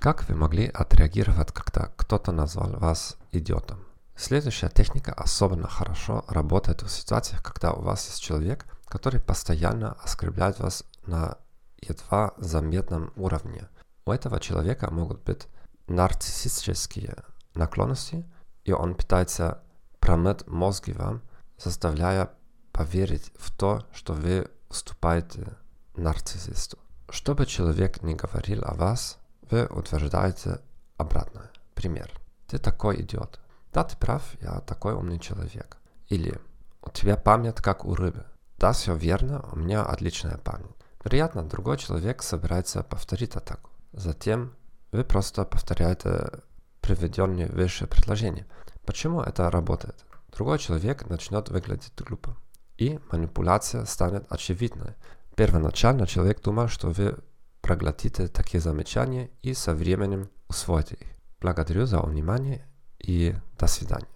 Как вы могли отреагировать, когда кто-то назвал вас идиотом? Следующая техника особенно хорошо работает в ситуациях, когда у вас есть человек, который постоянно оскорбляет вас на едва заметном уровне. У этого человека могут быть нарциссические наклонности, и он пытается промыть мозги вам, заставляя поверить в то, что вы уступаете нарциссисту. Что бы человек ни говорил о вас, вы утверждаете обратное. Пример. Ты такой идиот. Да, ты прав, я такой умный человек. Или у тебя память как у рыбы. Да, все верно, у меня отличная память. Вероятно, другой человек собирается повторить атаку. Затем вы просто повторяете приведенные выше предложения. Почему это работает? Другой человек начнет выглядеть глупо. И манипуляция станет очевидной. Первоначально человек думал, что вы проглотите такие замечания и со временем усвоите их. Благодарю за внимание и до свидания.